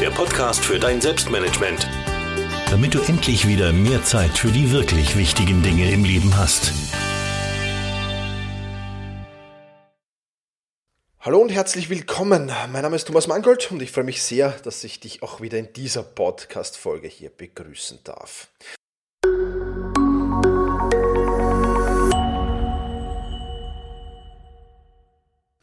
der Podcast für dein Selbstmanagement. Damit du endlich wieder mehr Zeit für die wirklich wichtigen Dinge im Leben hast. Hallo und herzlich willkommen. Mein Name ist Thomas Mangold und ich freue mich sehr, dass ich dich auch wieder in dieser Podcast-Folge hier begrüßen darf.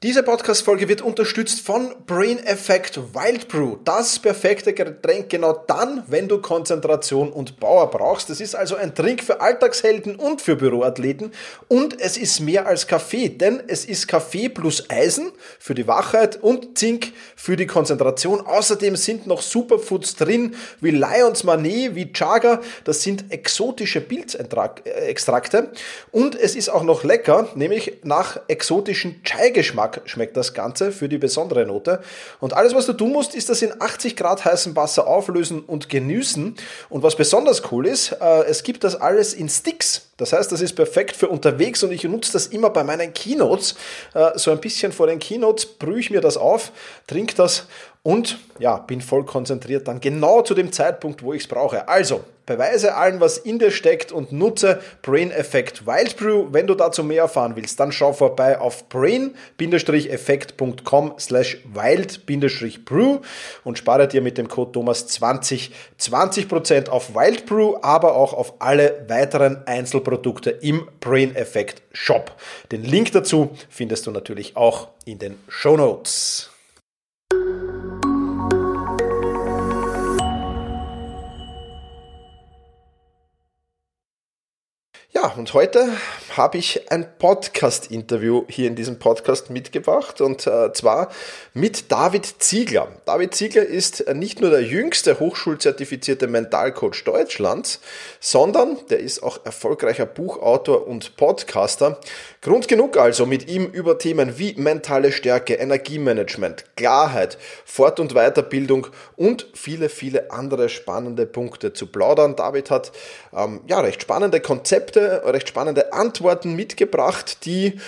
Diese Podcast-Folge wird unterstützt von Brain Effect Wild Brew. Das perfekte Getränk genau dann, wenn du Konzentration und Power brauchst. Das ist also ein Trink für Alltagshelden und für Büroathleten. Und es ist mehr als Kaffee, denn es ist Kaffee plus Eisen für die Wachheit und Zink für die Konzentration. Außerdem sind noch Superfoods drin, wie Lions Manet, wie Chaga. Das sind exotische Pilzextrakte. Und es ist auch noch lecker, nämlich nach exotischen Chai-Geschmack. Geschmack schmeckt das Ganze für die besondere Note. Und alles, was du tun musst, ist das in 80 Grad heißem Wasser auflösen und genießen. Und was besonders cool ist, äh, es gibt das alles in Sticks. Das heißt, das ist perfekt für unterwegs und ich nutze das immer bei meinen Keynotes. Äh, so ein bisschen vor den Keynotes brühe ich mir das auf, trinke das und ja, bin voll konzentriert dann genau zu dem Zeitpunkt, wo ich es brauche. Also, beweise allen, was in dir steckt und nutze Brain Effect Wild Brew. Wenn du dazu mehr erfahren willst, dann schau vorbei auf brain-effekt.com slash wild-brew und spare dir mit dem Code Thomas20 20% auf Wild Brew, aber auch auf alle weiteren Einzelprodukte im Brain Effect Shop. Den Link dazu findest du natürlich auch in den Show Notes. Ja, und heute habe ich ein Podcast-Interview hier in diesem Podcast mitgebracht und äh, zwar mit David Ziegler. David Ziegler ist nicht nur der jüngste hochschulzertifizierte Mentalcoach Deutschlands, sondern der ist auch erfolgreicher Buchautor und Podcaster. Grund genug also, mit ihm über Themen wie mentale Stärke, Energiemanagement, Klarheit, Fort- und Weiterbildung und viele, viele andere spannende Punkte zu plaudern. David hat ähm, ja recht spannende Konzepte recht spannende Antworten mitgebracht, die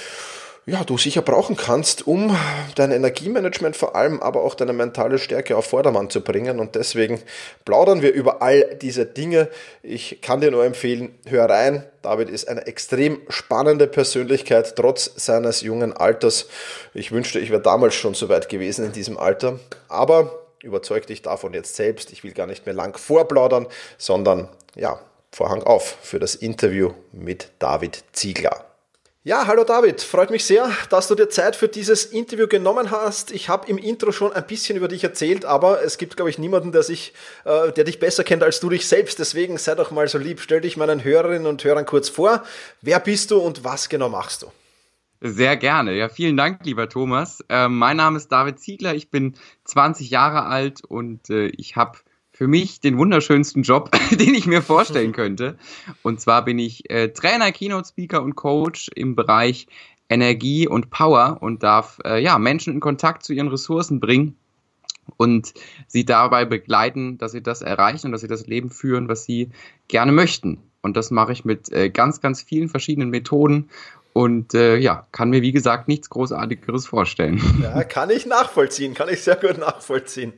ja, du sicher brauchen kannst, um dein Energiemanagement vor allem, aber auch deine mentale Stärke auf Vordermann zu bringen. Und deswegen plaudern wir über all diese Dinge. Ich kann dir nur empfehlen, hör rein. David ist eine extrem spannende Persönlichkeit, trotz seines jungen Alters. Ich wünschte, ich wäre damals schon so weit gewesen in diesem Alter. Aber überzeug dich davon jetzt selbst. Ich will gar nicht mehr lang vorplaudern, sondern ja, Vorhang auf für das Interview mit David Ziegler. Ja, hallo David, freut mich sehr, dass du dir Zeit für dieses Interview genommen hast. Ich habe im Intro schon ein bisschen über dich erzählt, aber es gibt, glaube ich, niemanden, der, sich, äh, der dich besser kennt als du dich selbst. Deswegen sei doch mal so lieb, stell dich meinen Hörerinnen und Hörern kurz vor. Wer bist du und was genau machst du? Sehr gerne. Ja, vielen Dank, lieber Thomas. Äh, mein Name ist David Ziegler. Ich bin 20 Jahre alt und äh, ich habe für mich den wunderschönsten Job, den ich mir vorstellen könnte. Und zwar bin ich äh, Trainer, Keynote Speaker und Coach im Bereich Energie und Power und darf äh, ja Menschen in Kontakt zu ihren Ressourcen bringen und sie dabei begleiten, dass sie das erreichen und dass sie das Leben führen, was sie gerne möchten. Und das mache ich mit äh, ganz, ganz vielen verschiedenen Methoden und äh, ja, kann mir wie gesagt nichts Großartigeres vorstellen. Ja, kann ich nachvollziehen, kann ich sehr gut nachvollziehen.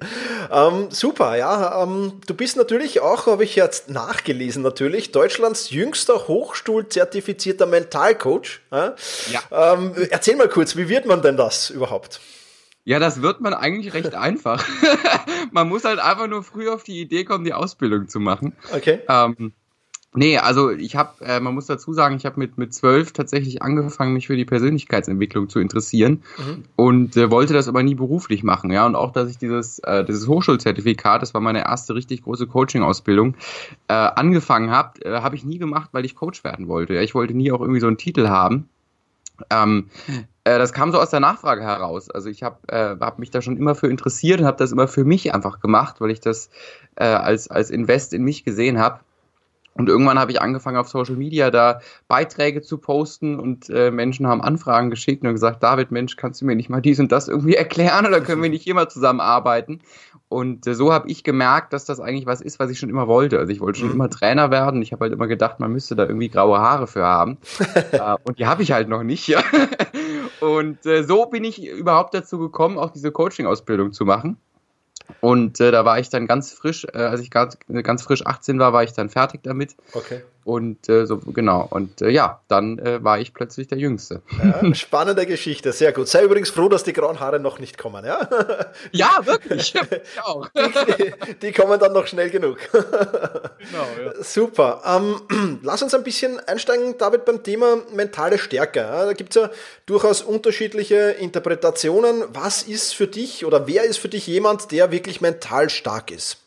Ähm, super, ja. Ähm, du bist natürlich auch, habe ich jetzt nachgelesen, natürlich Deutschlands jüngster Hochschulzertifizierter Mentalcoach. Ja. ja. Ähm, erzähl mal kurz, wie wird man denn das überhaupt? Ja, das wird man eigentlich recht einfach. man muss halt einfach nur früh auf die Idee kommen, die Ausbildung zu machen. Okay. Ähm, Nee, also ich habe, äh, man muss dazu sagen, ich habe mit mit zwölf tatsächlich angefangen, mich für die Persönlichkeitsentwicklung zu interessieren mhm. und äh, wollte das aber nie beruflich machen, ja. Und auch, dass ich dieses äh, dieses Hochschulzertifikat, das war meine erste richtig große Coaching-Ausbildung, äh, angefangen habe, äh, habe ich nie gemacht, weil ich Coach werden wollte. Ja, ich wollte nie auch irgendwie so einen Titel haben. Ähm, äh, das kam so aus der Nachfrage heraus. Also ich habe äh, hab mich da schon immer für interessiert und habe das immer für mich einfach gemacht, weil ich das äh, als als Invest in mich gesehen habe. Und irgendwann habe ich angefangen auf Social Media da Beiträge zu posten und äh, Menschen haben Anfragen geschickt und gesagt, David, Mensch, kannst du mir nicht mal dies und das irgendwie erklären oder können wir nicht hier mal zusammenarbeiten? Und äh, so habe ich gemerkt, dass das eigentlich was ist, was ich schon immer wollte. Also ich wollte schon mhm. immer Trainer werden. Ich habe halt immer gedacht, man müsste da irgendwie graue Haare für haben. äh, und die habe ich halt noch nicht. Ja. und äh, so bin ich überhaupt dazu gekommen, auch diese Coaching-Ausbildung zu machen. Und äh, da war ich dann ganz frisch, äh, als ich ganz, ganz frisch 18 war, war ich dann fertig damit. Okay. Und äh, so, genau. Und äh, ja, dann äh, war ich plötzlich der Jüngste. Ja, spannende Geschichte, sehr gut. Sei übrigens froh, dass die grauen Haare noch nicht kommen, ja? Ja, wirklich. Ich auch. Die, die, kommen dann noch schnell genug. Genau, ja. Super. Ähm, lass uns ein bisschen einsteigen, David, beim Thema mentale Stärke. Da gibt es ja durchaus unterschiedliche Interpretationen. Was ist für dich oder wer ist für dich jemand, der wirklich mental stark ist?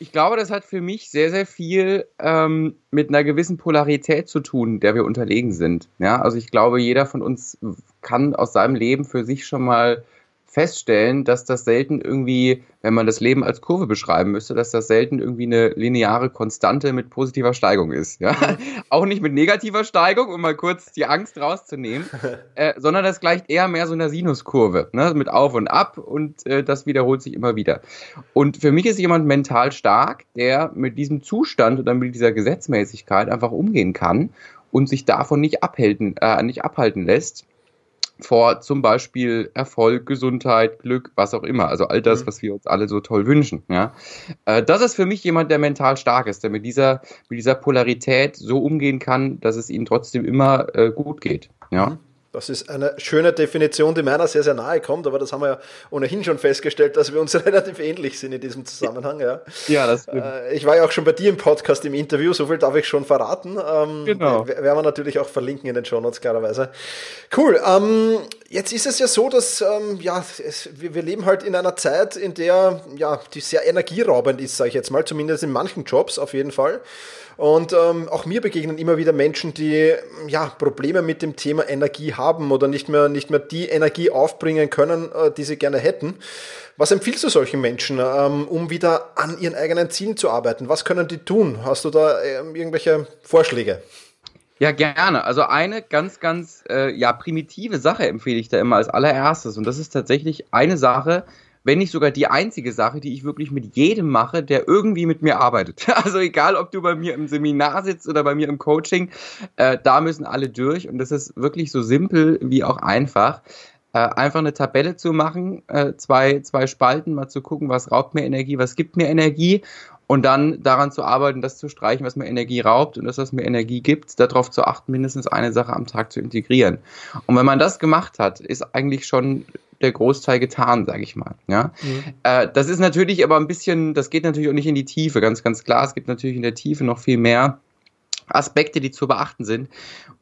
Ich glaube, das hat für mich sehr, sehr viel ähm, mit einer gewissen Polarität zu tun, der wir unterlegen sind. Ja, also ich glaube, jeder von uns kann aus seinem Leben für sich schon mal feststellen, dass das selten irgendwie, wenn man das Leben als Kurve beschreiben müsste, dass das selten irgendwie eine lineare Konstante mit positiver Steigung ist. Ja? Mhm. Auch nicht mit negativer Steigung, um mal kurz die Angst rauszunehmen, äh, sondern das gleicht eher mehr so einer Sinuskurve, ne? mit Auf und Ab und äh, das wiederholt sich immer wieder. Und für mich ist jemand mental stark, der mit diesem Zustand oder mit dieser Gesetzmäßigkeit einfach umgehen kann und sich davon nicht abhalten, äh, nicht abhalten lässt vor zum Beispiel Erfolg, Gesundheit, Glück, was auch immer. Also all das, mhm. was wir uns alle so toll wünschen. Ja, äh, das ist für mich jemand, der mental stark ist, der mit dieser mit dieser Polarität so umgehen kann, dass es ihm trotzdem immer äh, gut geht. Ja. Das ist eine schöne Definition, die meiner sehr, sehr nahe kommt, aber das haben wir ja ohnehin schon festgestellt, dass wir uns relativ ähnlich sind in diesem Zusammenhang. Ja, ja das stimmt. Äh, ich war ja auch schon bei dir im Podcast im Interview, so viel darf ich schon verraten. Ähm, genau. Werden wir natürlich auch verlinken in den Show Notes, klarerweise. Cool. Ähm, jetzt ist es ja so, dass ähm, ja, es, wir, leben halt in einer Zeit, in der ja, die sehr energieraubend ist, sage ich jetzt mal, zumindest in manchen Jobs auf jeden Fall. Und ähm, auch mir begegnen immer wieder Menschen, die ja Probleme mit dem Thema Energie haben oder nicht mehr, nicht mehr die Energie aufbringen können, äh, die sie gerne hätten. Was empfiehlst du solchen Menschen, ähm, um wieder an ihren eigenen Zielen zu arbeiten? Was können die tun? Hast du da äh, irgendwelche Vorschläge? Ja, gerne. Also eine ganz, ganz äh, ja, primitive Sache empfehle ich da immer als allererstes. Und das ist tatsächlich eine Sache, wenn nicht sogar die einzige Sache, die ich wirklich mit jedem mache, der irgendwie mit mir arbeitet. Also egal, ob du bei mir im Seminar sitzt oder bei mir im Coaching, äh, da müssen alle durch und das ist wirklich so simpel wie auch einfach. Äh, einfach eine Tabelle zu machen, äh, zwei, zwei Spalten, mal zu gucken, was raubt mir Energie, was gibt mir Energie und dann daran zu arbeiten, das zu streichen, was mir Energie raubt und das, was mir Energie gibt, darauf zu achten, mindestens eine Sache am Tag zu integrieren. Und wenn man das gemacht hat, ist eigentlich schon der Großteil getan, sage ich mal. Ja, mhm. äh, das ist natürlich aber ein bisschen, das geht natürlich auch nicht in die Tiefe, ganz ganz klar. Es gibt natürlich in der Tiefe noch viel mehr. Aspekte, die zu beachten sind.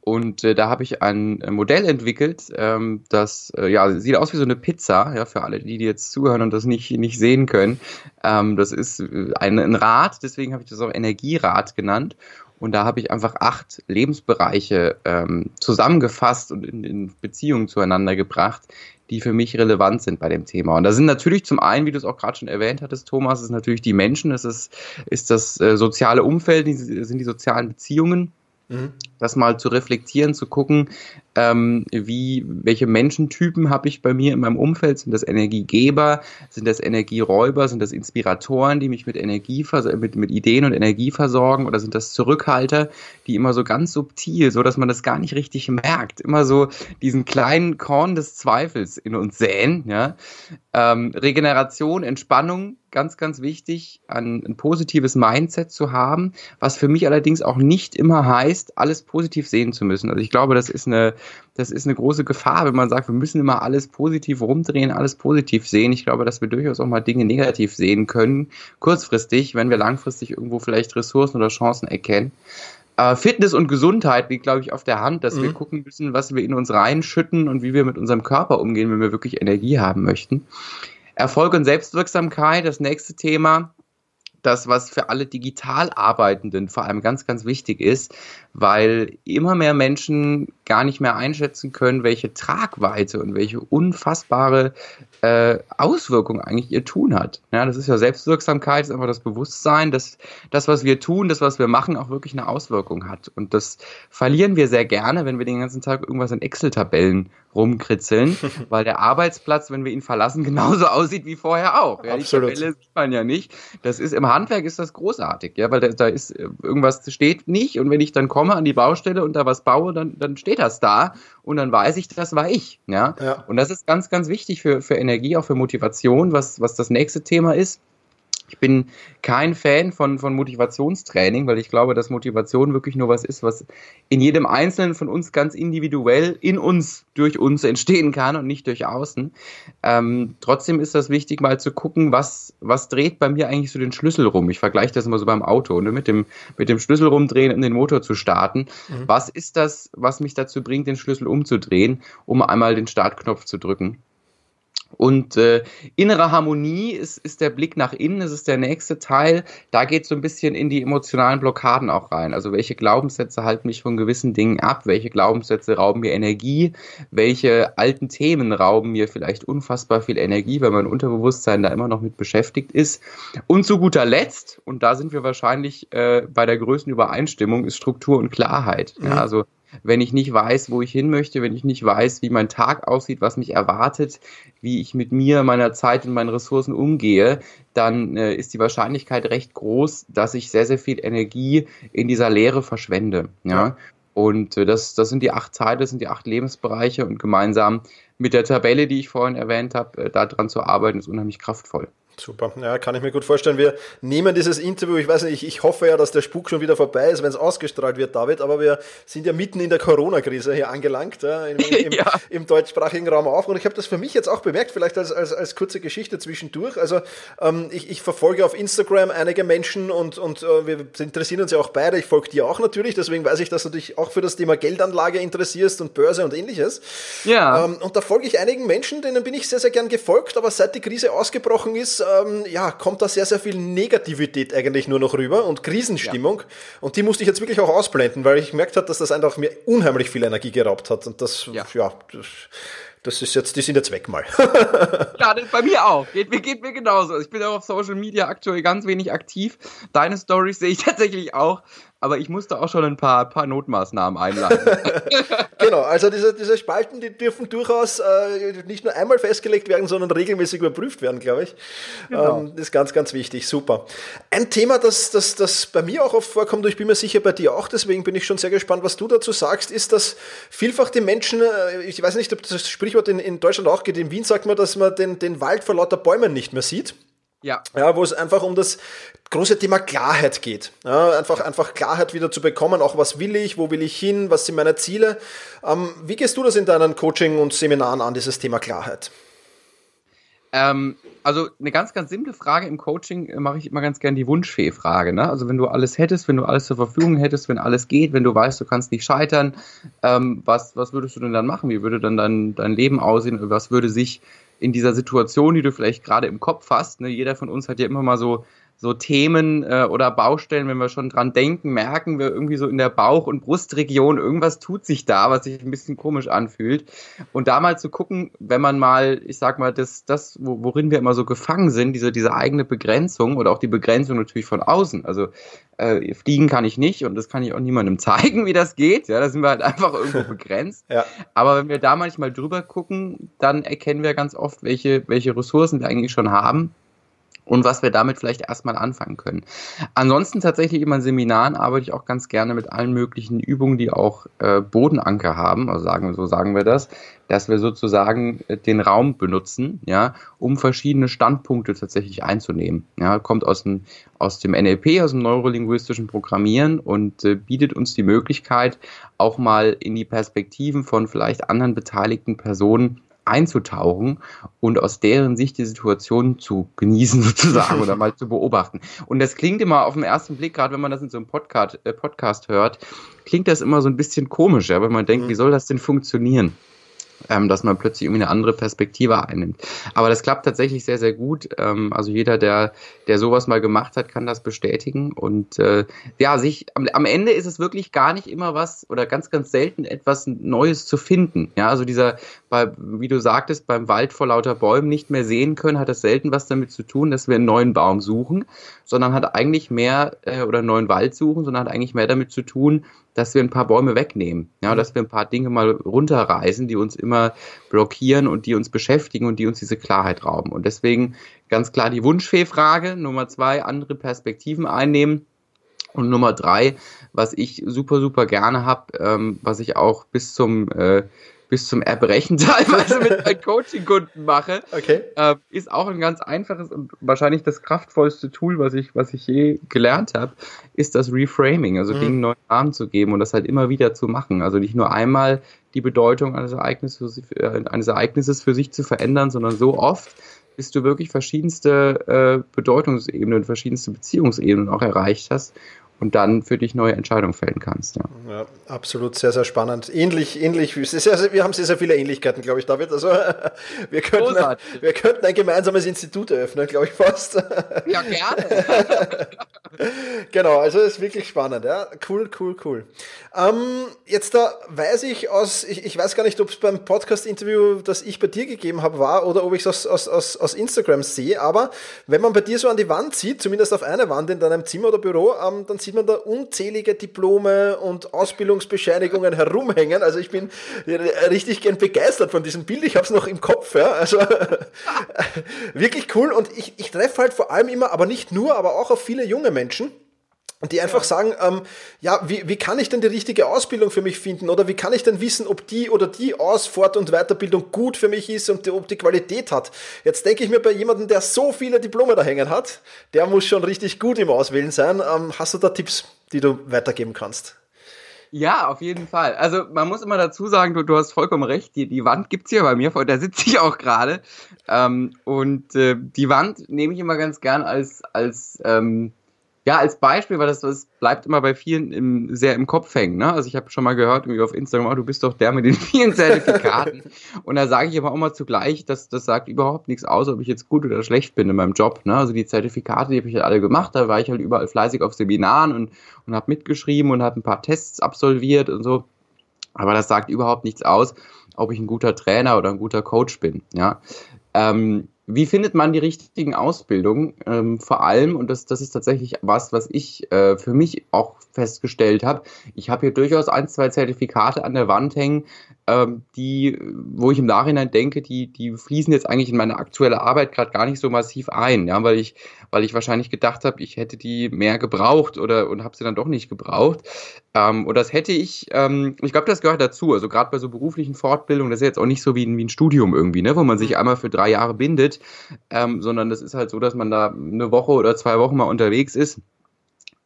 Und äh, da habe ich ein äh, Modell entwickelt, ähm, das äh, ja sieht aus wie so eine Pizza, ja, für alle, die, die jetzt zuhören und das nicht, nicht sehen können. Ähm, das ist äh, ein, ein Rad, deswegen habe ich das auch Energierad genannt. Und da habe ich einfach acht Lebensbereiche ähm, zusammengefasst und in, in Beziehungen zueinander gebracht, die für mich relevant sind bei dem Thema. Und da sind natürlich zum einen, wie du es auch gerade schon erwähnt hattest, Thomas, ist natürlich die Menschen, es ist, ist das äh, soziale Umfeld, sind die sozialen Beziehungen. Mhm. Das mal zu reflektieren, zu gucken, ähm, wie, welche Menschentypen habe ich bei mir in meinem Umfeld? Sind das Energiegeber? Sind das Energieräuber? Sind das Inspiratoren, die mich mit Energie, mit, mit Ideen und Energie versorgen? Oder sind das Zurückhalter, die immer so ganz subtil, so dass man das gar nicht richtig merkt, immer so diesen kleinen Korn des Zweifels in uns säen, ja? Ähm, Regeneration, Entspannung, ganz, ganz wichtig, ein, ein positives Mindset zu haben, was für mich allerdings auch nicht immer heißt, alles positiv sehen zu müssen. Also ich glaube, das ist eine, das ist eine große Gefahr, wenn man sagt, wir müssen immer alles positiv rumdrehen, alles positiv sehen. Ich glaube, dass wir durchaus auch mal Dinge negativ sehen können, kurzfristig, wenn wir langfristig irgendwo vielleicht Ressourcen oder Chancen erkennen. Äh, Fitness und Gesundheit liegt, glaube ich, auf der Hand, dass mhm. wir gucken müssen, was wir in uns reinschütten und wie wir mit unserem Körper umgehen, wenn wir wirklich Energie haben möchten. Erfolg und Selbstwirksamkeit, das nächste Thema das, was für alle digital Arbeitenden vor allem ganz, ganz wichtig ist, weil immer mehr Menschen gar nicht mehr einschätzen können, welche Tragweite und welche unfassbare äh, Auswirkung eigentlich ihr Tun hat. Ja, das ist ja Selbstwirksamkeit, ist einfach das Bewusstsein, dass das, was wir tun, das, was wir machen, auch wirklich eine Auswirkung hat. Und das verlieren wir sehr gerne, wenn wir den ganzen Tag irgendwas in Excel-Tabellen rumkritzeln, weil der Arbeitsplatz, wenn wir ihn verlassen, genauso aussieht wie vorher auch. Ja, Absolut. Die Tabelle sieht man ja nicht. Das ist im Handwerk ist das großartig, ja, weil da, da ist äh, irgendwas steht nicht und wenn ich dann komme komme an die Baustelle und da was baue, dann, dann steht das da und dann weiß ich, das war ich. Ja? ja. Und das ist ganz, ganz wichtig für, für Energie, auch für Motivation, was, was das nächste Thema ist. Ich bin kein Fan von, von Motivationstraining, weil ich glaube, dass Motivation wirklich nur was ist, was in jedem Einzelnen von uns ganz individuell in uns, durch uns entstehen kann und nicht durch außen. Ähm, trotzdem ist das wichtig, mal zu gucken, was, was dreht bei mir eigentlich so den Schlüssel rum. Ich vergleiche das immer so beim Auto, ne? mit, dem, mit dem Schlüssel rumdrehen, um den Motor zu starten. Mhm. Was ist das, was mich dazu bringt, den Schlüssel umzudrehen, um einmal den Startknopf zu drücken? Und äh, innere Harmonie ist, ist der Blick nach innen, das ist der nächste Teil. Da geht so ein bisschen in die emotionalen Blockaden auch rein. Also welche Glaubenssätze halten mich von gewissen Dingen ab? Welche Glaubenssätze rauben mir Energie? Welche alten Themen rauben mir vielleicht unfassbar viel Energie, weil mein Unterbewusstsein da immer noch mit beschäftigt ist? Und zu guter Letzt, und da sind wir wahrscheinlich äh, bei der größten Übereinstimmung, ist Struktur und Klarheit. Mhm. Ja, also wenn ich nicht weiß, wo ich hin möchte, wenn ich nicht weiß, wie mein Tag aussieht, was mich erwartet, wie ich mit mir, meiner Zeit und meinen Ressourcen umgehe, dann äh, ist die Wahrscheinlichkeit recht groß, dass ich sehr, sehr viel Energie in dieser Lehre verschwende. Ja. ja. Und äh, das, das sind die acht Teile, das sind die acht Lebensbereiche und gemeinsam mit der Tabelle, die ich vorhin erwähnt habe, äh, daran zu arbeiten, ist unheimlich kraftvoll. Super, ja, kann ich mir gut vorstellen. Wir nehmen dieses Interview, ich weiß nicht, ich, ich hoffe ja, dass der Spuk schon wieder vorbei ist, wenn es ausgestrahlt wird, David, aber wir sind ja mitten in der Corona-Krise hier angelangt, ja, im, im, ja. im, deutschsprachigen Raum auch. Und ich habe das für mich jetzt auch bemerkt, vielleicht als, als, als kurze Geschichte zwischendurch. Also ähm, ich, ich verfolge auf Instagram einige Menschen und, und äh, wir interessieren uns ja auch beide. Ich folge dir auch natürlich, deswegen weiß ich, dass du dich auch für das Thema Geldanlage interessierst und Börse und ähnliches. Ja. Ähm, und da folge ich einigen Menschen, denen bin ich sehr, sehr gern gefolgt, aber seit die Krise ausgebrochen ist, ähm, ja, kommt da sehr, sehr viel Negativität eigentlich nur noch rüber und Krisenstimmung. Ja. Und die musste ich jetzt wirklich auch ausblenden, weil ich gemerkt habe, dass das einfach mir unheimlich viel Energie geraubt hat. Und das, ja, ja das, das ist jetzt, die sind jetzt weg mal. ja, bei mir auch. Geht, geht mir genauso. Ich bin auch auf Social Media aktuell ganz wenig aktiv. Deine Stories sehe ich tatsächlich auch aber ich musste auch schon ein paar, paar Notmaßnahmen einleiten. genau, also diese, diese Spalten, die dürfen durchaus äh, nicht nur einmal festgelegt werden, sondern regelmäßig überprüft werden, glaube ich. Genau. Ähm, das ist ganz, ganz wichtig. Super. Ein Thema, das, das, das bei mir auch oft vorkommt, und ich bin mir sicher bei dir auch, deswegen bin ich schon sehr gespannt, was du dazu sagst, ist, dass vielfach die Menschen, äh, ich weiß nicht, ob das Sprichwort in, in Deutschland auch geht, in Wien sagt man, dass man den, den Wald vor lauter Bäumen nicht mehr sieht. Ja. ja. Wo es einfach um das große Thema Klarheit geht. Ja, einfach, einfach Klarheit wieder zu bekommen, auch was will ich, wo will ich hin, was sind meine Ziele. Ähm, wie gehst du das in deinen Coaching und Seminaren an, dieses Thema Klarheit? Ähm, also eine ganz, ganz simple Frage im Coaching äh, mache ich immer ganz gern die Wunschfee-Frage. Ne? Also wenn du alles hättest, wenn du alles zur Verfügung hättest, wenn alles geht, wenn du weißt, du kannst nicht scheitern, ähm, was, was würdest du denn dann machen? Wie würde dann dein, dein Leben aussehen? Was würde sich in dieser Situation, die du vielleicht gerade im Kopf hast, ne? jeder von uns hat ja immer mal so so Themen äh, oder Baustellen, wenn wir schon dran denken, merken wir irgendwie so in der Bauch- und Brustregion, irgendwas tut sich da, was sich ein bisschen komisch anfühlt. Und da mal zu gucken, wenn man mal, ich sag mal, das, das worin wir immer so gefangen sind, diese, diese eigene Begrenzung oder auch die Begrenzung natürlich von außen. Also äh, fliegen kann ich nicht und das kann ich auch niemandem zeigen, wie das geht. Ja, da sind wir halt einfach irgendwo begrenzt. ja. Aber wenn wir da manchmal drüber gucken, dann erkennen wir ganz oft, welche, welche Ressourcen wir eigentlich schon haben und was wir damit vielleicht erstmal anfangen können. Ansonsten tatsächlich immer in Seminaren arbeite ich auch ganz gerne mit allen möglichen Übungen, die auch äh, Bodenanker haben, also sagen wir so sagen wir das, dass wir sozusagen äh, den Raum benutzen, ja, um verschiedene Standpunkte tatsächlich einzunehmen. Ja, kommt aus dem, aus dem NLP, aus dem neurolinguistischen Programmieren und äh, bietet uns die Möglichkeit, auch mal in die Perspektiven von vielleicht anderen beteiligten Personen einzutauchen und aus deren Sicht die Situation zu genießen sozusagen oder mal zu beobachten. Und das klingt immer auf den ersten Blick, gerade wenn man das in so einem Podcast, äh, Podcast hört, klingt das immer so ein bisschen komisch, ja, weil man denkt, mhm. wie soll das denn funktionieren? Ähm, dass man plötzlich irgendwie eine andere Perspektive einnimmt. Aber das klappt tatsächlich sehr, sehr gut. Ähm, also jeder, der, der sowas mal gemacht hat, kann das bestätigen. Und äh, ja, sich am, am Ende ist es wirklich gar nicht immer was oder ganz, ganz selten etwas Neues zu finden. Ja, also dieser, bei, wie du sagtest, beim Wald vor lauter Bäumen nicht mehr sehen können, hat das selten was damit zu tun, dass wir einen neuen Baum suchen, sondern hat eigentlich mehr äh, oder einen neuen Wald suchen, sondern hat eigentlich mehr damit zu tun, dass wir ein paar Bäume wegnehmen, ja, dass wir ein paar Dinge mal runterreißen, die uns immer blockieren und die uns beschäftigen und die uns diese Klarheit rauben. Und deswegen ganz klar die Wunschfee-Frage, Nummer zwei, andere Perspektiven einnehmen. Und Nummer drei, was ich super, super gerne habe, ähm, was ich auch bis zum äh, bis zum Erbrechen teilweise mit meinen Coaching-Kunden mache, okay. äh, ist auch ein ganz einfaches und wahrscheinlich das kraftvollste Tool, was ich, was ich je gelernt habe, ist das Reframing, also mhm. Dingen neuen Namen zu geben und das halt immer wieder zu machen. Also nicht nur einmal die Bedeutung eines Ereignisses, äh, eines Ereignisses für sich zu verändern, sondern so oft, bis du wirklich verschiedenste äh, Bedeutungsebenen, verschiedenste Beziehungsebenen auch erreicht hast und dann für dich neue Entscheidungen fällen kannst. Ja. ja absolut sehr, sehr spannend. Ähnlich, ähnlich, wir haben sehr, sehr viele Ähnlichkeiten, glaube ich, David. Also wir könnten, ein, wir könnten ein gemeinsames Institut eröffnen, glaube ich fast. Ja, gerne. genau, also es ist wirklich spannend. Ja. Cool, cool, cool. Ähm, jetzt da weiß ich aus, ich, ich weiß gar nicht, ob es beim Podcast-Interview, das ich bei dir gegeben habe, war oder ob ich es aus, aus, aus, aus Instagram sehe, aber wenn man bei dir so an die Wand sieht, zumindest auf einer Wand in deinem Zimmer oder Büro, ähm, dann sieht man da unzählige Diplome und Ausbildungsbescheinigungen herumhängen. Also ich bin richtig gern begeistert von diesem Bild. Ich habe es noch im Kopf. Ja. Also wirklich cool. Und ich, ich treffe halt vor allem immer, aber nicht nur, aber auch auf viele junge Menschen die einfach sagen, ähm, ja, wie, wie kann ich denn die richtige Ausbildung für mich finden oder wie kann ich denn wissen, ob die oder die Aus-, Fort- und Weiterbildung gut für mich ist und die, ob die Qualität hat. Jetzt denke ich mir bei jemandem, der so viele Diplome da hängen hat, der muss schon richtig gut im Auswählen sein. Ähm, hast du da Tipps, die du weitergeben kannst? Ja, auf jeden Fall. Also man muss immer dazu sagen, du, du hast vollkommen recht, die, die Wand gibt's hier bei mir, vor der sitze ich auch gerade. Ähm, und äh, die Wand nehme ich immer ganz gern als, als ähm, ja, als Beispiel, weil das, das bleibt immer bei vielen im, sehr im Kopf hängen. Ne? Also ich habe schon mal gehört irgendwie auf Instagram, oh, du bist doch der mit den vielen Zertifikaten. und da sage ich aber auch mal zugleich, dass das sagt überhaupt nichts aus, ob ich jetzt gut oder schlecht bin in meinem Job. Ne? Also die Zertifikate, die habe ich halt alle gemacht, da war ich halt überall fleißig auf Seminaren und, und habe mitgeschrieben und habe ein paar Tests absolviert und so. Aber das sagt überhaupt nichts aus, ob ich ein guter Trainer oder ein guter Coach bin. Ja. Ähm, wie findet man die richtigen Ausbildungen? Ähm, vor allem, und das, das ist tatsächlich was, was ich äh, für mich auch festgestellt habe, ich habe hier durchaus ein, zwei Zertifikate an der Wand hängen, ähm, die, wo ich im Nachhinein denke, die, die fließen jetzt eigentlich in meine aktuelle Arbeit gerade gar nicht so massiv ein, ja, weil ich, weil ich wahrscheinlich gedacht habe, ich hätte die mehr gebraucht oder und habe sie dann doch nicht gebraucht. Ähm, und das hätte ich, ähm, ich glaube, das gehört dazu. Also gerade bei so beruflichen Fortbildungen, das ist jetzt auch nicht so wie ein, wie ein Studium irgendwie, ne, wo man sich mhm. einmal für drei Jahre bindet, ähm, sondern das ist halt so, dass man da eine Woche oder zwei Wochen mal unterwegs ist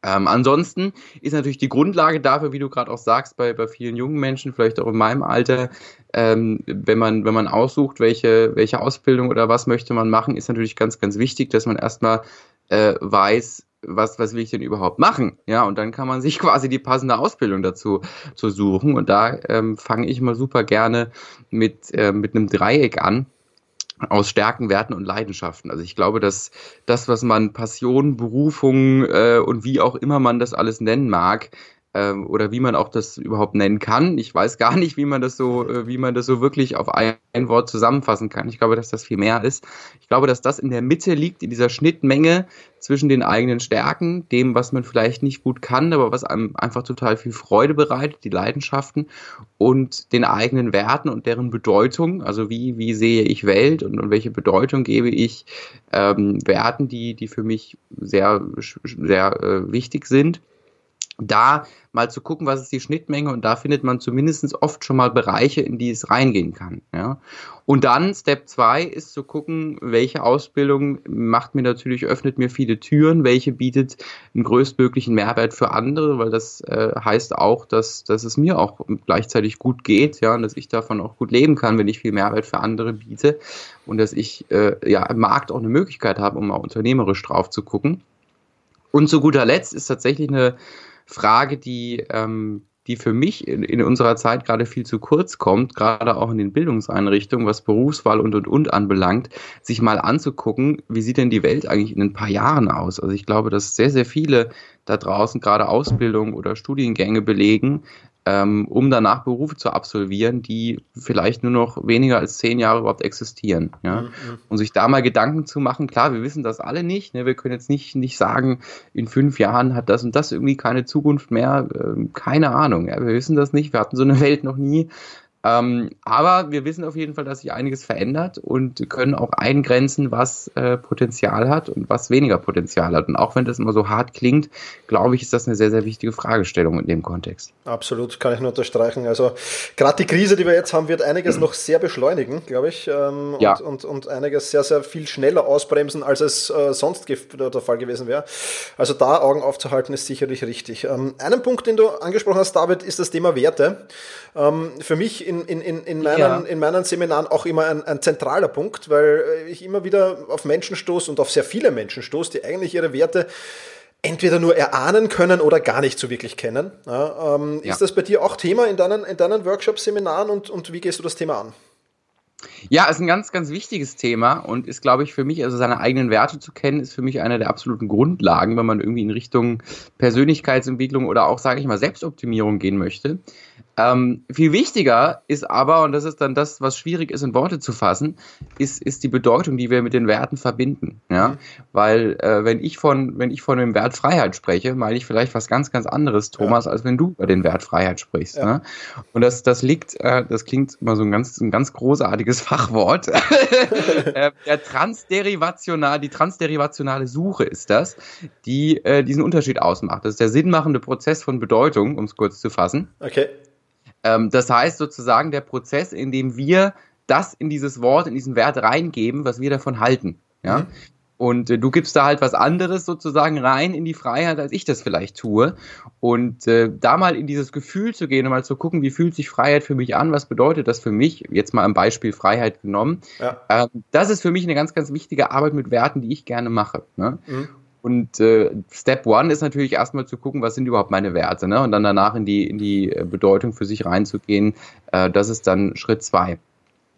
Ähm, ansonsten ist natürlich die Grundlage dafür, wie du gerade auch sagst, bei, bei vielen jungen Menschen, vielleicht auch in meinem Alter, ähm, wenn man, wenn man aussucht, welche, welche Ausbildung oder was möchte man machen, ist natürlich ganz, ganz wichtig, dass man erstmal äh, weiß, was, was will ich denn überhaupt machen? Ja, und dann kann man sich quasi die passende Ausbildung dazu zu suchen. Und da ähm, fange ich mal super gerne mit, äh, mit einem Dreieck an aus Stärken, Werten und Leidenschaften. Also ich glaube, dass das, was man Passion, Berufung äh, und wie auch immer man das alles nennen mag, ähm, oder wie man auch das überhaupt nennen kann. Ich weiß gar nicht, wie man das so, äh, wie man das so wirklich auf ein, ein, Wort zusammenfassen kann. Ich glaube, dass das viel mehr ist. Ich glaube, dass das in der Mitte liegt, in dieser Schnittmenge zwischen den eigenen Stärken, dem, was man vielleicht nicht gut kann, aber was einem einfach total viel Freude bereitet, die Leidenschaften und den eigenen Werten und deren Bedeutung. Also wie, wie sehe ich Welt und, und welche Bedeutung gebe ich ähm, Werten, die, die für mich sehr, sehr äh, wichtig sind da mal zu gucken, was ist die Schnittmenge und da findet man zumindest oft schon mal Bereiche, in die es reingehen kann. Ja. Und dann Step 2 ist zu gucken, welche Ausbildung macht mir natürlich, öffnet mir viele Türen, welche bietet einen größtmöglichen Mehrwert für andere, weil das äh, heißt auch, dass, dass es mir auch gleichzeitig gut geht, ja, und dass ich davon auch gut leben kann, wenn ich viel Mehrwert für andere biete und dass ich äh, ja im Markt auch eine Möglichkeit habe, um mal unternehmerisch drauf zu gucken. Und zu guter Letzt ist tatsächlich eine Frage, die, ähm, die für mich in, in unserer Zeit gerade viel zu kurz kommt, gerade auch in den Bildungseinrichtungen, was Berufswahl und und und anbelangt, sich mal anzugucken, wie sieht denn die Welt eigentlich in ein paar Jahren aus? Also ich glaube, dass sehr, sehr viele da draußen gerade Ausbildung oder Studiengänge belegen, ähm, um danach Berufe zu absolvieren, die vielleicht nur noch weniger als zehn Jahre überhaupt existieren. Ja? Mhm. Und sich da mal Gedanken zu machen, klar, wir wissen das alle nicht. Ne? Wir können jetzt nicht, nicht sagen, in fünf Jahren hat das und das irgendwie keine Zukunft mehr. Äh, keine Ahnung. Ja? Wir wissen das nicht. Wir hatten so eine Welt noch nie. Ähm, aber wir wissen auf jeden Fall, dass sich einiges verändert und können auch eingrenzen, was äh, Potenzial hat und was weniger Potenzial hat. Und auch wenn das immer so hart klingt, glaube ich, ist das eine sehr, sehr wichtige Fragestellung in dem Kontext. Absolut, kann ich nur unterstreichen. Also gerade die Krise, die wir jetzt haben, wird einiges noch sehr beschleunigen, glaube ich. Ähm, ja. und, und, und, einiges sehr, sehr viel schneller ausbremsen, als es äh, sonst der Fall gewesen wäre. Also da Augen aufzuhalten, ist sicherlich richtig. Ähm, einen Punkt, den du angesprochen hast, David, ist das Thema Werte. Ähm, für mich in, in, in, in, meinen, ja. in meinen Seminaren auch immer ein, ein zentraler Punkt, weil ich immer wieder auf Menschen stoße und auf sehr viele Menschen stoße, die eigentlich ihre Werte entweder nur erahnen können oder gar nicht so wirklich kennen. Ja, ähm, ja. Ist das bei dir auch Thema in deinen, in deinen Workshops, Seminaren und, und wie gehst du das Thema an? Ja, ist ein ganz, ganz wichtiges Thema und ist, glaube ich, für mich, also seine eigenen Werte zu kennen, ist für mich eine der absoluten Grundlagen, wenn man irgendwie in Richtung Persönlichkeitsentwicklung oder auch, sage ich mal, Selbstoptimierung gehen möchte. Ähm, viel wichtiger ist aber, und das ist dann das, was schwierig ist, in Worte zu fassen, ist, ist die Bedeutung, die wir mit den Werten verbinden. Ja? Mhm. Weil äh, wenn ich von, wenn ich von dem Wert Freiheit spreche, meine ich vielleicht was ganz, ganz anderes, Thomas, ja. als wenn du über den Wert Freiheit sprichst. Ja. Ne? Und das, das liegt, äh, das klingt immer so ein ganz, ein ganz großartiges Fachwort. äh, der Transderivational, die transderivationale Suche ist das, die äh, diesen Unterschied ausmacht. Das ist der sinnmachende Prozess von Bedeutung, um es kurz zu fassen. Okay. Ähm, das heißt sozusagen der Prozess, in dem wir das in dieses Wort, in diesen Wert reingeben, was wir davon halten. Ja. Mhm. Und äh, du gibst da halt was anderes sozusagen rein in die Freiheit, als ich das vielleicht tue. Und äh, da mal in dieses Gefühl zu gehen und mal zu gucken, wie fühlt sich Freiheit für mich an, was bedeutet das für mich, jetzt mal am Beispiel Freiheit genommen. Ja. Ähm, das ist für mich eine ganz, ganz wichtige Arbeit mit Werten, die ich gerne mache. Ne? Mhm. Und äh, Step One ist natürlich erstmal zu gucken, was sind überhaupt meine Werte, ne? Und dann danach in die, in die äh, Bedeutung für sich reinzugehen. Äh, das ist dann Schritt zwei.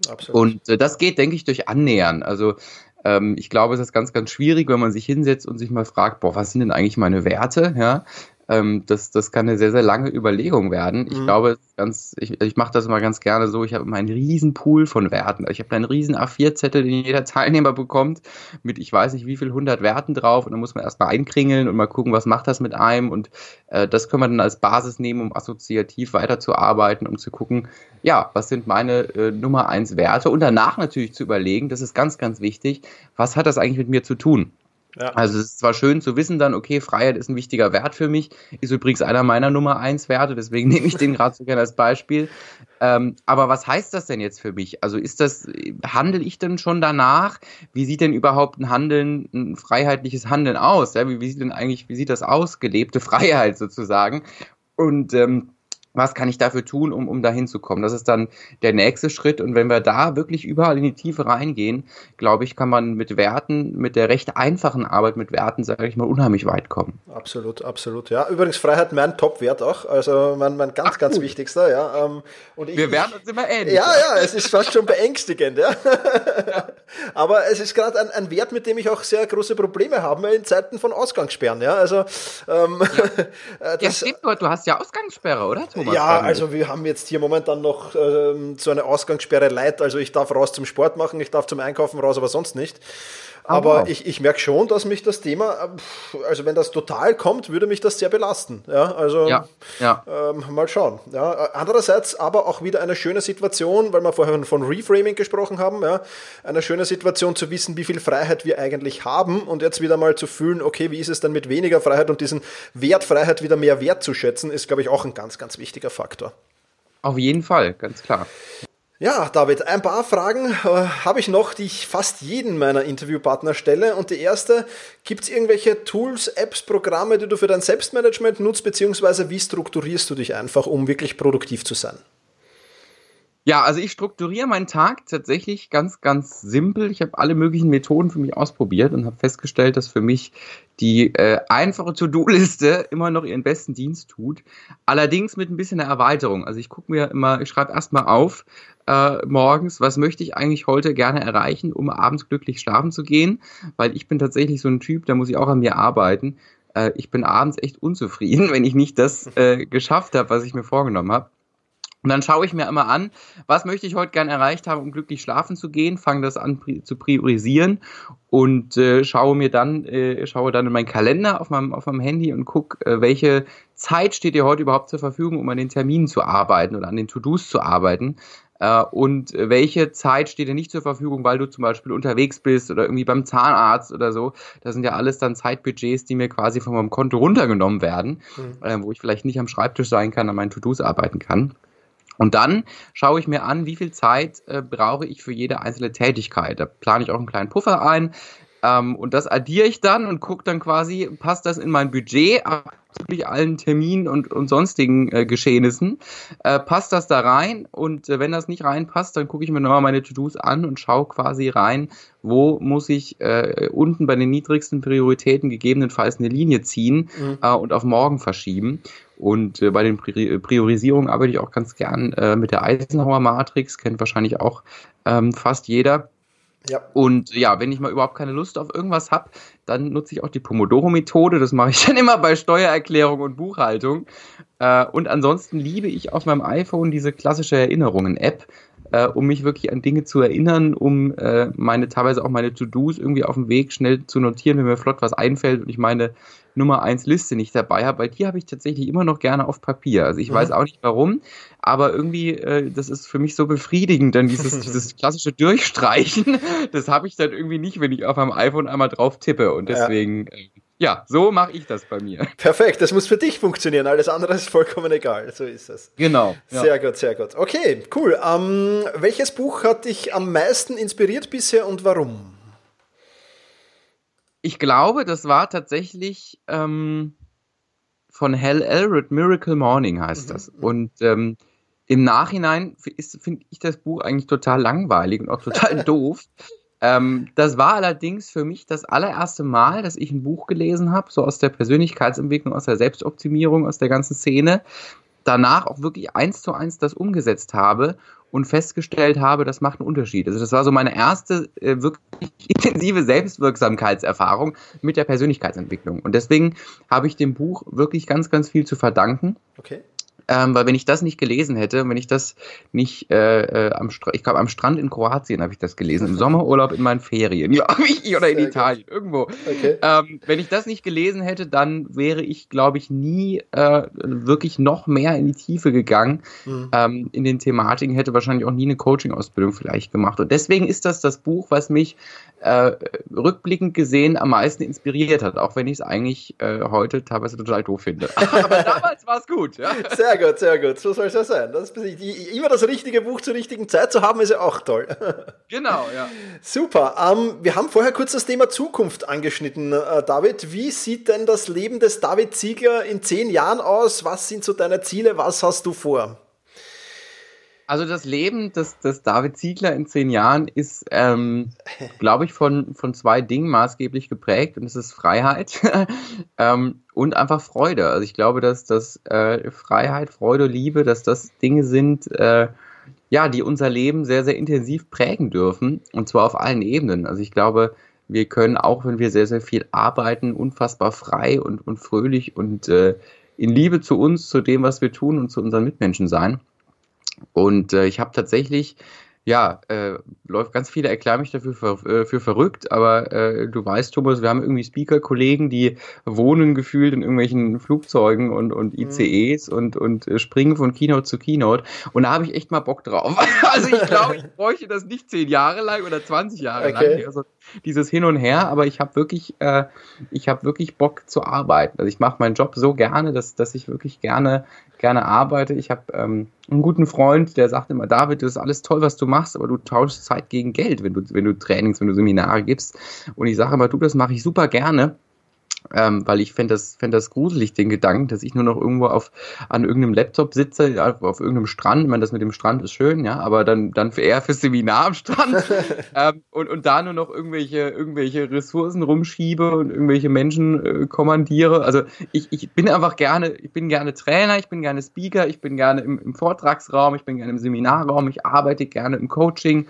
Absolut. Und äh, das geht, denke ich, durch Annähern. Also ähm, ich glaube, es ist ganz, ganz schwierig, wenn man sich hinsetzt und sich mal fragt, boah, was sind denn eigentlich meine Werte? Ja, ähm, das, das kann eine sehr, sehr lange Überlegung werden. Ich mhm. glaube, ganz, ich, ich mache das immer ganz gerne so, ich habe immer einen riesen Pool von Werten. Ich habe einen riesen A4-Zettel, den jeder Teilnehmer bekommt, mit ich weiß nicht wie viel hundert Werten drauf und dann muss man erstmal einkringeln und mal gucken, was macht das mit einem und äh, das können wir dann als Basis nehmen, um assoziativ weiterzuarbeiten, um zu gucken, ja, was sind meine äh, Nummer eins Werte und danach natürlich zu überlegen, das ist ganz, ganz wichtig, was hat das eigentlich mit mir zu tun? Ja. Also es ist zwar schön zu wissen dann, okay, Freiheit ist ein wichtiger Wert für mich, ist übrigens einer meiner Nummer eins Werte, deswegen nehme ich den gerade so gerne als Beispiel. Ähm, aber was heißt das denn jetzt für mich? Also ist das, handle ich denn schon danach? Wie sieht denn überhaupt ein Handeln, ein freiheitliches Handeln aus? Ja, wie, wie sieht denn eigentlich, wie sieht das aus? Gelebte Freiheit sozusagen. Und ähm, was kann ich dafür tun, um, um dahin zu kommen? Das ist dann der nächste Schritt. Und wenn wir da wirklich überall in die Tiefe reingehen, glaube ich, kann man mit Werten, mit der recht einfachen Arbeit mit Werten, sage ich mal, unheimlich weit kommen. Absolut, absolut. Ja, übrigens Freiheit mein Top-Wert auch. Also mein, mein ganz, Ach, ganz wichtigster. Ja. Ähm, und ich, wir werden uns immer ähnlich. Ja, ja, es ist fast schon beängstigend. Ja. Aber es ist gerade ein, ein Wert, mit dem ich auch sehr große Probleme habe in Zeiten von Ausgangssperren. Ja, also ähm, ja. das, ja, stimmt, du hast ja Ausgangssperre, oder? Thomas? Thomas? Ja, also wir haben jetzt hier momentan noch ähm, so eine Ausgangssperre leid. Also ich darf raus zum Sport machen, ich darf zum Einkaufen raus, aber sonst nicht. Aber ich, ich merke schon, dass mich das Thema, also wenn das total kommt, würde mich das sehr belasten. Ja, also ja, ja. Ähm, mal schauen. Ja, andererseits aber auch wieder eine schöne Situation, weil wir vorher von Reframing gesprochen haben, ja, eine schöne Situation zu wissen, wie viel Freiheit wir eigentlich haben und jetzt wieder mal zu fühlen, okay, wie ist es dann mit weniger Freiheit und diesen Wert Freiheit wieder mehr wertzuschätzen, ist, glaube ich, auch ein ganz, ganz wichtiger Faktor. Auf jeden Fall, ganz klar. Ja, David, ein paar Fragen äh, habe ich noch, die ich fast jeden meiner Interviewpartner stelle. Und die erste, gibt es irgendwelche Tools, Apps, Programme, die du für dein Selbstmanagement nutzt, beziehungsweise wie strukturierst du dich einfach, um wirklich produktiv zu sein? Ja, also ich strukturiere meinen Tag tatsächlich ganz, ganz simpel. Ich habe alle möglichen Methoden für mich ausprobiert und habe festgestellt, dass für mich die äh, einfache To-Do-Liste immer noch ihren besten Dienst tut. Allerdings mit ein bisschen einer Erweiterung. Also ich gucke mir immer, ich schreibe erstmal auf, äh, morgens, was möchte ich eigentlich heute gerne erreichen, um abends glücklich schlafen zu gehen, weil ich bin tatsächlich so ein Typ, da muss ich auch an mir arbeiten. Äh, ich bin abends echt unzufrieden, wenn ich nicht das äh, geschafft habe, was ich mir vorgenommen habe. Und dann schaue ich mir immer an, was möchte ich heute gern erreicht haben, um glücklich schlafen zu gehen, fange das an zu priorisieren und äh, schaue mir dann, äh, schaue dann in meinen Kalender auf meinem, auf meinem Handy und gucke, äh, welche Zeit steht dir heute überhaupt zur Verfügung, um an den Terminen zu arbeiten oder an den To-Dos zu arbeiten. Äh, und welche Zeit steht dir nicht zur Verfügung, weil du zum Beispiel unterwegs bist oder irgendwie beim Zahnarzt oder so. Das sind ja alles dann Zeitbudgets, die mir quasi von meinem Konto runtergenommen werden, mhm. äh, wo ich vielleicht nicht am Schreibtisch sein kann, an meinen To-Dos arbeiten kann. Und dann schaue ich mir an, wie viel Zeit äh, brauche ich für jede einzelne Tätigkeit. Da plane ich auch einen kleinen Puffer ein. Ähm, und das addiere ich dann und gucke dann quasi, passt das in mein Budget, abzüglich allen Terminen und, und sonstigen äh, Geschehnissen, äh, passt das da rein? Und äh, wenn das nicht reinpasst, dann gucke ich mir nochmal meine To-Dos an und schaue quasi rein, wo muss ich äh, unten bei den niedrigsten Prioritäten gegebenenfalls eine Linie ziehen mhm. äh, und auf morgen verschieben. Und äh, bei den Priorisierungen arbeite ich auch ganz gern äh, mit der Eisenhower Matrix, kennt wahrscheinlich auch ähm, fast jeder. Ja. Und ja, wenn ich mal überhaupt keine Lust auf irgendwas habe, dann nutze ich auch die Pomodoro-Methode. Das mache ich dann immer bei Steuererklärung und Buchhaltung. Äh, und ansonsten liebe ich auf meinem iPhone diese klassische Erinnerungen-App, äh, um mich wirklich an Dinge zu erinnern, um äh, meine teilweise auch meine To-Dos irgendwie auf dem Weg schnell zu notieren, wenn mir flott was einfällt und ich meine Nummer 1 Liste nicht dabei habe, weil die habe ich tatsächlich immer noch gerne auf Papier. Also ich mhm. weiß auch nicht warum, aber irgendwie, äh, das ist für mich so befriedigend, dann dieses, dieses klassische Durchstreichen, das habe ich dann irgendwie nicht, wenn ich auf meinem iPhone einmal drauf tippe und deswegen. Ja. Ja, so mache ich das bei mir. Perfekt, das muss für dich funktionieren, alles andere ist vollkommen egal. So ist es. Genau. Ja. Sehr gut, sehr gut. Okay, cool. Ähm, welches Buch hat dich am meisten inspiriert bisher und warum? Ich glaube, das war tatsächlich ähm, von Hal Elrod, Miracle Morning heißt mhm. das. Und ähm, im Nachhinein finde ich das Buch eigentlich total langweilig und auch total doof. Ähm, das war allerdings für mich das allererste Mal, dass ich ein Buch gelesen habe, so aus der Persönlichkeitsentwicklung, aus der Selbstoptimierung, aus der ganzen Szene. Danach auch wirklich eins zu eins das umgesetzt habe und festgestellt habe, das macht einen Unterschied. Also das war so meine erste äh, wirklich intensive Selbstwirksamkeitserfahrung mit der Persönlichkeitsentwicklung. Und deswegen habe ich dem Buch wirklich ganz, ganz viel zu verdanken. Okay. Ähm, weil wenn ich das nicht gelesen hätte, wenn ich das nicht äh, äh, am Strand, ich glaube am Strand in Kroatien habe ich das gelesen, im Sommerurlaub in meinen Ferien, glaube ich, oder in Sehr Italien, gut. irgendwo. Okay. Ähm, wenn ich das nicht gelesen hätte, dann wäre ich, glaube ich, nie äh, wirklich noch mehr in die Tiefe gegangen mhm. ähm, in den Thematiken, hätte wahrscheinlich auch nie eine Coaching-Ausbildung vielleicht gemacht. Und deswegen ist das das Buch, was mich äh, rückblickend gesehen am meisten inspiriert hat, auch wenn ich es eigentlich äh, heute teilweise total doof finde. Aber damals war es gut. Ja. Sehr gut, sehr gut. So soll es ja sein. Das, immer das richtige Buch zur richtigen Zeit zu haben, ist ja auch toll. Genau, ja. Super. Ähm, wir haben vorher kurz das Thema Zukunft angeschnitten. Äh, David, wie sieht denn das Leben des David Ziegler in zehn Jahren aus? Was sind so deine Ziele? Was hast du vor? Also das Leben des, des David Ziegler in zehn Jahren ist, ähm, glaube ich, von, von zwei Dingen maßgeblich geprägt und das ist Freiheit ähm, und einfach Freude. Also ich glaube, dass das äh, Freiheit, Freude, Liebe, dass das Dinge sind, äh, ja, die unser Leben sehr, sehr intensiv prägen dürfen und zwar auf allen Ebenen. Also ich glaube, wir können auch, wenn wir sehr, sehr viel arbeiten, unfassbar frei und, und fröhlich und äh, in Liebe zu uns, zu dem, was wir tun und zu unseren Mitmenschen sein. Und äh, ich habe tatsächlich, ja, äh, läuft ganz viele erklären mich dafür für, äh, für verrückt, aber äh, du weißt, Thomas, wir haben irgendwie Speaker-Kollegen, die wohnen gefühlt in irgendwelchen Flugzeugen und, und. ICEs mhm. und, und äh, springen von Keynote zu Keynote. Und da habe ich echt mal Bock drauf. also ich glaube, ich bräuchte das nicht zehn Jahre lang oder 20 Jahre okay. lang. Also dieses Hin und Her, aber ich habe wirklich, äh, ich habe wirklich Bock zu arbeiten. Also ich mache meinen Job so gerne, dass, dass ich wirklich gerne gerne arbeite. Ich habe ähm, einen guten Freund, der sagt immer, David, das ist alles toll, was du machst, aber du tauschst Zeit gegen Geld, wenn du, wenn du Trainings, wenn du Seminare gibst. Und ich sage immer, du, das mache ich super gerne ähm, weil ich fände das, fänd das gruselig, den Gedanken, dass ich nur noch irgendwo auf, an irgendeinem Laptop sitze, auf, auf irgendeinem Strand. Ich meine, das mit dem Strand ist schön, ja, aber dann, dann eher fürs Seminar am Strand ähm, und, und da nur noch irgendwelche, irgendwelche Ressourcen rumschiebe und irgendwelche Menschen äh, kommandiere. Also ich, ich bin einfach gerne, ich bin gerne Trainer, ich bin gerne Speaker, ich bin gerne im, im Vortragsraum, ich bin gerne im Seminarraum, ich arbeite gerne im Coaching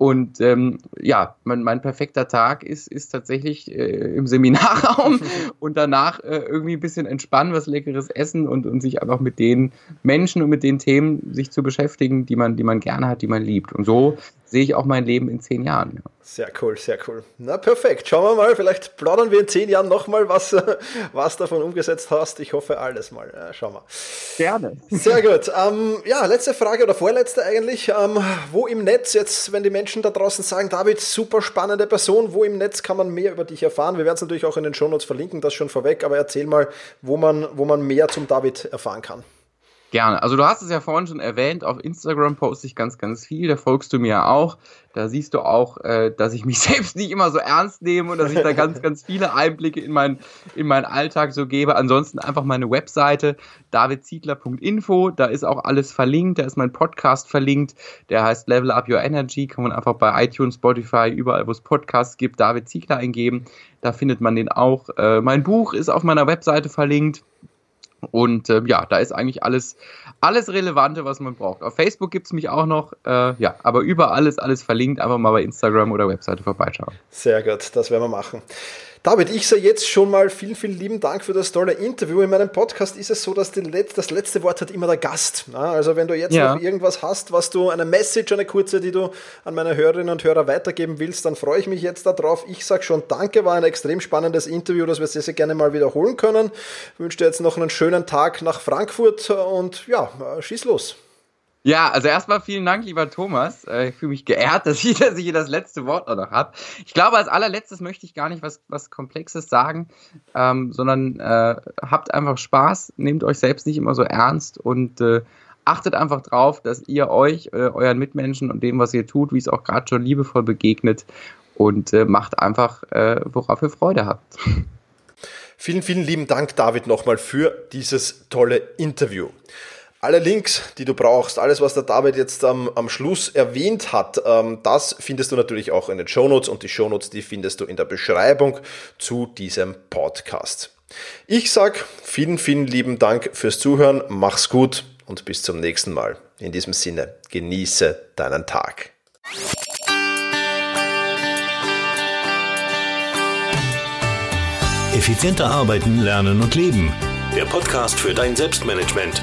und ähm, ja, mein, mein perfekter Tag ist, ist tatsächlich äh, im Seminarraum und danach äh, irgendwie ein bisschen entspannen, was leckeres essen und, und sich einfach mit den Menschen und mit den Themen sich zu beschäftigen, die man, die man gerne hat, die man liebt. Und so sehe ich auch mein Leben in zehn Jahren. Ja. Sehr cool, sehr cool. Na perfekt. Schauen wir mal, vielleicht plaudern wir in zehn Jahren nochmal, was, was davon umgesetzt hast. Ich hoffe alles mal. Ja, schauen wir. Gerne. Sehr gut. Ähm, ja, letzte Frage oder vorletzte eigentlich. Ähm, wo im Netz jetzt, wenn die Menschen da draußen sagen, David, super spannende Person, wo im Netz kann man mehr über dich erfahren? Wir werden es natürlich auch in den Shownotes verlinken, das schon vorweg, aber erzähl mal, wo man, wo man mehr zum David erfahren kann. Gerne. Also du hast es ja vorhin schon erwähnt, auf Instagram poste ich ganz, ganz viel, da folgst du mir auch. Da siehst du auch, äh, dass ich mich selbst nicht immer so ernst nehme und dass ich da ganz, ganz viele Einblicke in, mein, in meinen Alltag so gebe. Ansonsten einfach meine Webseite davidziegler.info, da ist auch alles verlinkt, da ist mein Podcast verlinkt, der heißt Level Up Your Energy, kann man einfach bei iTunes, Spotify, überall wo es Podcasts gibt, David Ziegler eingeben, da findet man den auch. Äh, mein Buch ist auf meiner Webseite verlinkt und äh, ja, da ist eigentlich alles, alles Relevante, was man braucht. Auf Facebook gibt es mich auch noch, äh, ja, aber überall ist alles verlinkt. Einfach mal bei Instagram oder Webseite vorbeischauen. Sehr gut, das werden wir machen. David, ich sage jetzt schon mal vielen, vielen lieben Dank für das tolle Interview. In meinem Podcast ist es so, dass Let das letzte Wort hat immer der Gast. Also wenn du jetzt ja. noch irgendwas hast, was du, eine Message, eine kurze, die du an meine Hörerinnen und Hörer weitergeben willst, dann freue ich mich jetzt darauf. Ich sage schon Danke, war ein extrem spannendes Interview, das wir sehr, sehr gerne mal wiederholen können. Ich wünsche dir jetzt noch einen schönen Tag nach Frankfurt und ja, schieß los. Ja, also erstmal vielen Dank, lieber Thomas. Äh, ich fühle mich geehrt, dass ich, dass ich hier das letzte Wort noch habe. Ich glaube, als allerletztes möchte ich gar nicht was, was Komplexes sagen, ähm, sondern äh, habt einfach Spaß, nehmt euch selbst nicht immer so ernst und äh, achtet einfach drauf, dass ihr euch, äh, euren Mitmenschen und dem, was ihr tut, wie es auch gerade schon liebevoll begegnet und äh, macht einfach, äh, worauf ihr Freude habt. Vielen, vielen lieben Dank, David, nochmal für dieses tolle Interview. Alle Links, die du brauchst, alles, was der David jetzt am, am Schluss erwähnt hat, ähm, das findest du natürlich auch in den Shownotes und die Shownotes, die findest du in der Beschreibung zu diesem Podcast. Ich sag vielen, vielen lieben Dank fürs Zuhören, mach's gut und bis zum nächsten Mal. In diesem Sinne, genieße deinen Tag. Effizienter arbeiten, lernen und leben. Der Podcast für dein Selbstmanagement